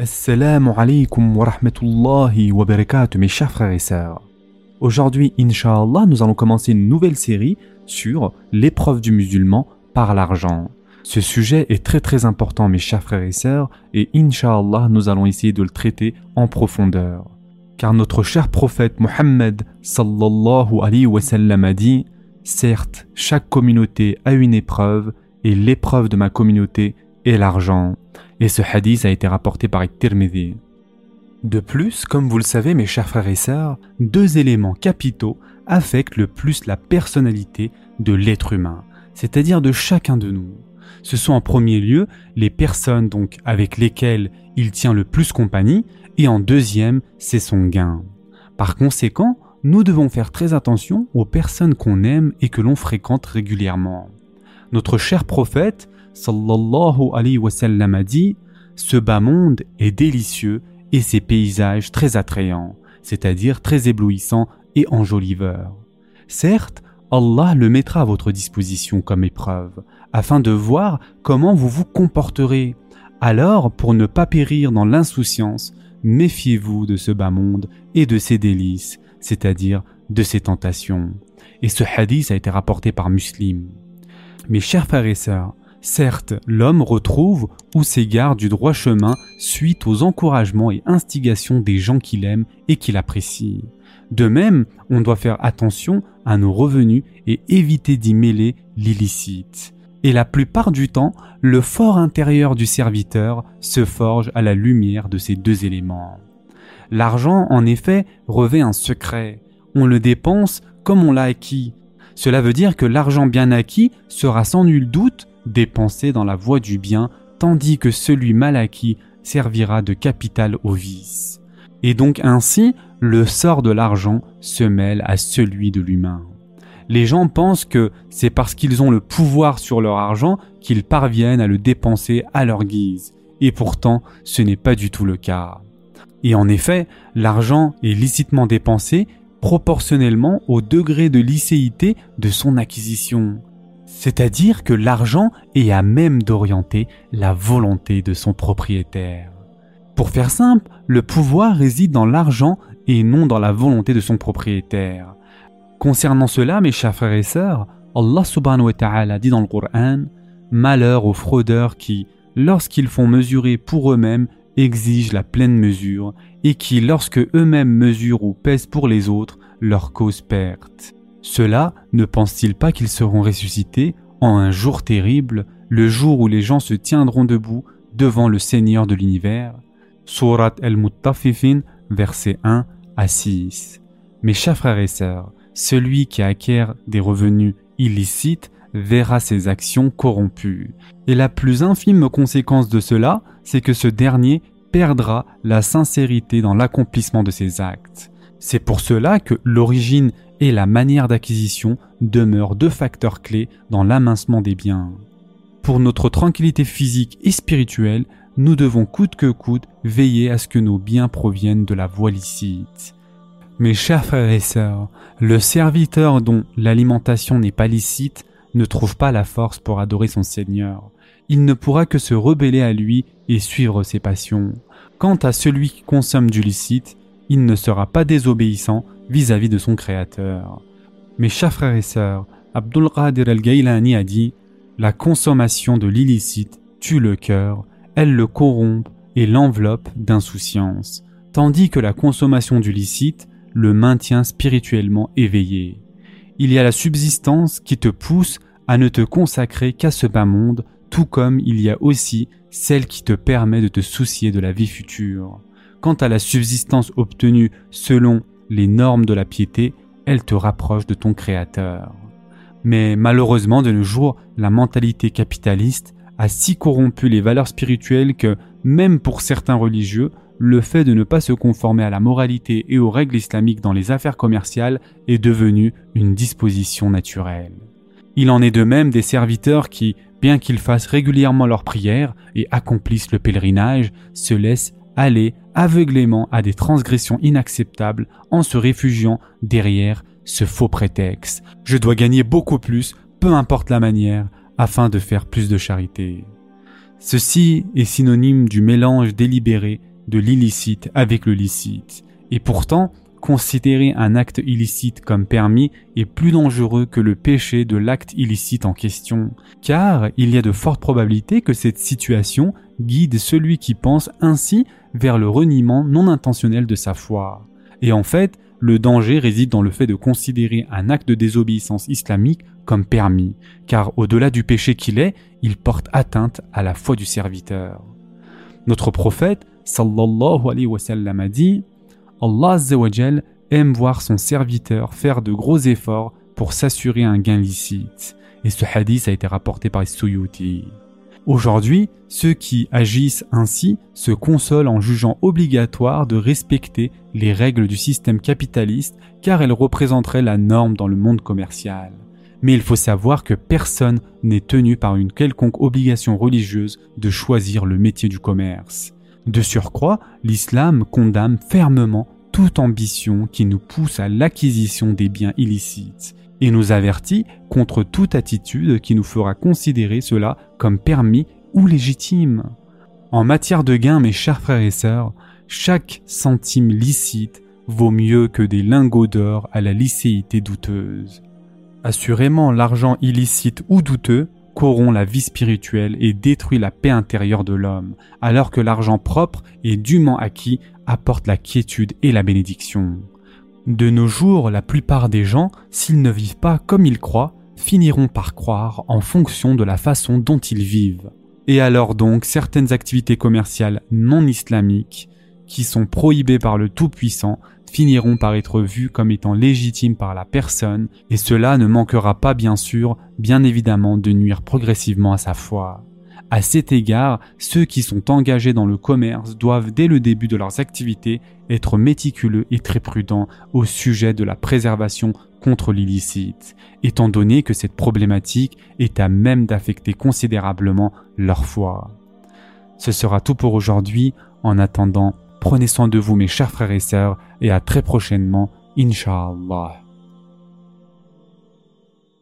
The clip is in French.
Assalamu alaikum wa rahmatullahi wa barakatuh mes chers frères et sœurs. Aujourd'hui, Inch'Allah, nous allons commencer une nouvelle série sur l'épreuve du musulman par l'argent. Ce sujet est très très important mes chers frères et sœurs et Inch'Allah, nous allons essayer de le traiter en profondeur. Car notre cher prophète Mohammed sallallahu alayhi wa sallam a dit Certes, chaque communauté a une épreuve et l'épreuve de ma communauté est l'argent. Et ce hadith a été rapporté par Tirmidhi. De plus, comme vous le savez mes chers frères et sœurs, deux éléments capitaux affectent le plus la personnalité de l'être humain, c'est-à-dire de chacun de nous. Ce sont en premier lieu les personnes donc avec lesquelles il tient le plus compagnie et en deuxième, c'est son gain. Par conséquent, nous devons faire très attention aux personnes qu'on aime et que l'on fréquente régulièrement. Notre cher prophète sallallahu alayhi wa sallam a dit Ce bas monde est délicieux et ses paysages très attrayants, c'est-à-dire très éblouissants et enjoliveurs. Certes, Allah le mettra à votre disposition comme épreuve, afin de voir comment vous vous comporterez. Alors, pour ne pas périr dans l'insouciance, méfiez-vous de ce bas monde et de ses délices, c'est-à-dire de ses tentations. Et ce hadith a été rapporté par Muslim. Mes chers frères et sœurs, certes, l'homme retrouve ou s'égare du droit chemin suite aux encouragements et instigations des gens qu'il aime et qu'il apprécie. De même, on doit faire attention à nos revenus et éviter d'y mêler l'illicite. Et la plupart du temps, le fort intérieur du serviteur se forge à la lumière de ces deux éléments. L'argent, en effet, revêt un secret. On le dépense comme on l'a acquis, cela veut dire que l'argent bien acquis sera sans nul doute dépensé dans la voie du bien, tandis que celui mal acquis servira de capital au vice. Et donc ainsi, le sort de l'argent se mêle à celui de l'humain. Les gens pensent que c'est parce qu'ils ont le pouvoir sur leur argent qu'ils parviennent à le dépenser à leur guise. Et pourtant, ce n'est pas du tout le cas. Et en effet, l'argent est licitement dépensé proportionnellement au degré de licéité de son acquisition. C'est-à-dire que l'argent est à même d'orienter la volonté de son propriétaire. Pour faire simple, le pouvoir réside dans l'argent et non dans la volonté de son propriétaire. Concernant cela, mes chers frères et sœurs, Allah subhanahu wa ta'ala dit dans le Coran Malheur aux fraudeurs qui, lorsqu'ils font mesurer pour eux-mêmes, exigent la pleine mesure et qui, lorsque eux-mêmes mesurent ou pèsent pour les autres, leur cause perte. Cela ne pensent-ils pas qu'ils seront ressuscités en un jour terrible, le jour où les gens se tiendront debout devant le Seigneur de l'univers? Surat al-Muttafifin, versets 1 à 6. Mes chers frères et sœurs, celui qui acquiert des revenus illicites verra ses actions corrompues. Et la plus infime conséquence de cela, c'est que ce dernier perdra la sincérité dans l'accomplissement de ses actes. C'est pour cela que l'origine et la manière d'acquisition demeurent deux facteurs clés dans l'amincement des biens. Pour notre tranquillité physique et spirituelle, nous devons coûte que coûte veiller à ce que nos biens proviennent de la voie licite. Mes chers frères et sœurs, le serviteur dont l'alimentation n'est pas licite ne trouve pas la force pour adorer son Seigneur. Il ne pourra que se rebeller à lui et suivre ses passions. Quant à celui qui consomme du licite, il ne sera pas désobéissant vis-à-vis de son Créateur. Mes chers frères et sœurs, Abdul Qadir al-Gailani a dit La consommation de l'illicite tue le cœur, elle le corrompt et l'enveloppe d'insouciance, tandis que la consommation du licite le maintient spirituellement éveillé. Il y a la subsistance qui te pousse à ne te consacrer qu'à ce bas monde, tout comme il y a aussi celle qui te permet de te soucier de la vie future. Quant à la subsistance obtenue selon les normes de la piété, elle te rapproche de ton Créateur. Mais malheureusement, de nos jours, la mentalité capitaliste a si corrompu les valeurs spirituelles que, même pour certains religieux, le fait de ne pas se conformer à la moralité et aux règles islamiques dans les affaires commerciales est devenu une disposition naturelle. Il en est de même des serviteurs qui, bien qu'ils fassent régulièrement leurs prières et accomplissent le pèlerinage, se laissent aller aveuglément à des transgressions inacceptables en se réfugiant derrière ce faux prétexte. Je dois gagner beaucoup plus, peu importe la manière, afin de faire plus de charité. Ceci est synonyme du mélange délibéré de l'illicite avec le licite. Et pourtant, considérer un acte illicite comme permis est plus dangereux que le péché de l'acte illicite en question, car il y a de fortes probabilités que cette situation guide celui qui pense ainsi vers le reniement non intentionnel de sa foi. Et en fait, le danger réside dans le fait de considérer un acte de désobéissance islamique comme permis, car au-delà du péché qu'il est, il porte atteinte à la foi du serviteur. Notre prophète, sallallahu a dit Allah aime voir son serviteur faire de gros efforts pour s'assurer un gain licite. Et ce hadith a été rapporté par Suyuti. Aujourd'hui, ceux qui agissent ainsi se consolent en jugeant obligatoire de respecter les règles du système capitaliste car elles représenteraient la norme dans le monde commercial. Mais il faut savoir que personne n'est tenu par une quelconque obligation religieuse de choisir le métier du commerce. De surcroît, l'islam condamne fermement toute ambition qui nous pousse à l'acquisition des biens illicites et nous avertit contre toute attitude qui nous fera considérer cela comme permis ou légitime. En matière de gain, mes chers frères et sœurs, chaque centime licite vaut mieux que des lingots d'or à la licéité douteuse. Assurément, l'argent illicite ou douteux corrompt la vie spirituelle et détruit la paix intérieure de l'homme, alors que l'argent propre et dûment acquis apporte la quiétude et la bénédiction. De nos jours, la plupart des gens, s'ils ne vivent pas comme ils croient, finiront par croire en fonction de la façon dont ils vivent. Et alors donc, certaines activités commerciales non islamiques, qui sont prohibées par le Tout-Puissant, finiront par être vues comme étant légitimes par la personne, et cela ne manquera pas bien sûr, bien évidemment, de nuire progressivement à sa foi. À cet égard, ceux qui sont engagés dans le commerce doivent dès le début de leurs activités être méticuleux et très prudents au sujet de la préservation contre l'illicite, étant donné que cette problématique est à même d'affecter considérablement leur foi. Ce sera tout pour aujourd'hui. En attendant, prenez soin de vous mes chers frères et sœurs et à très prochainement, Inch'Allah.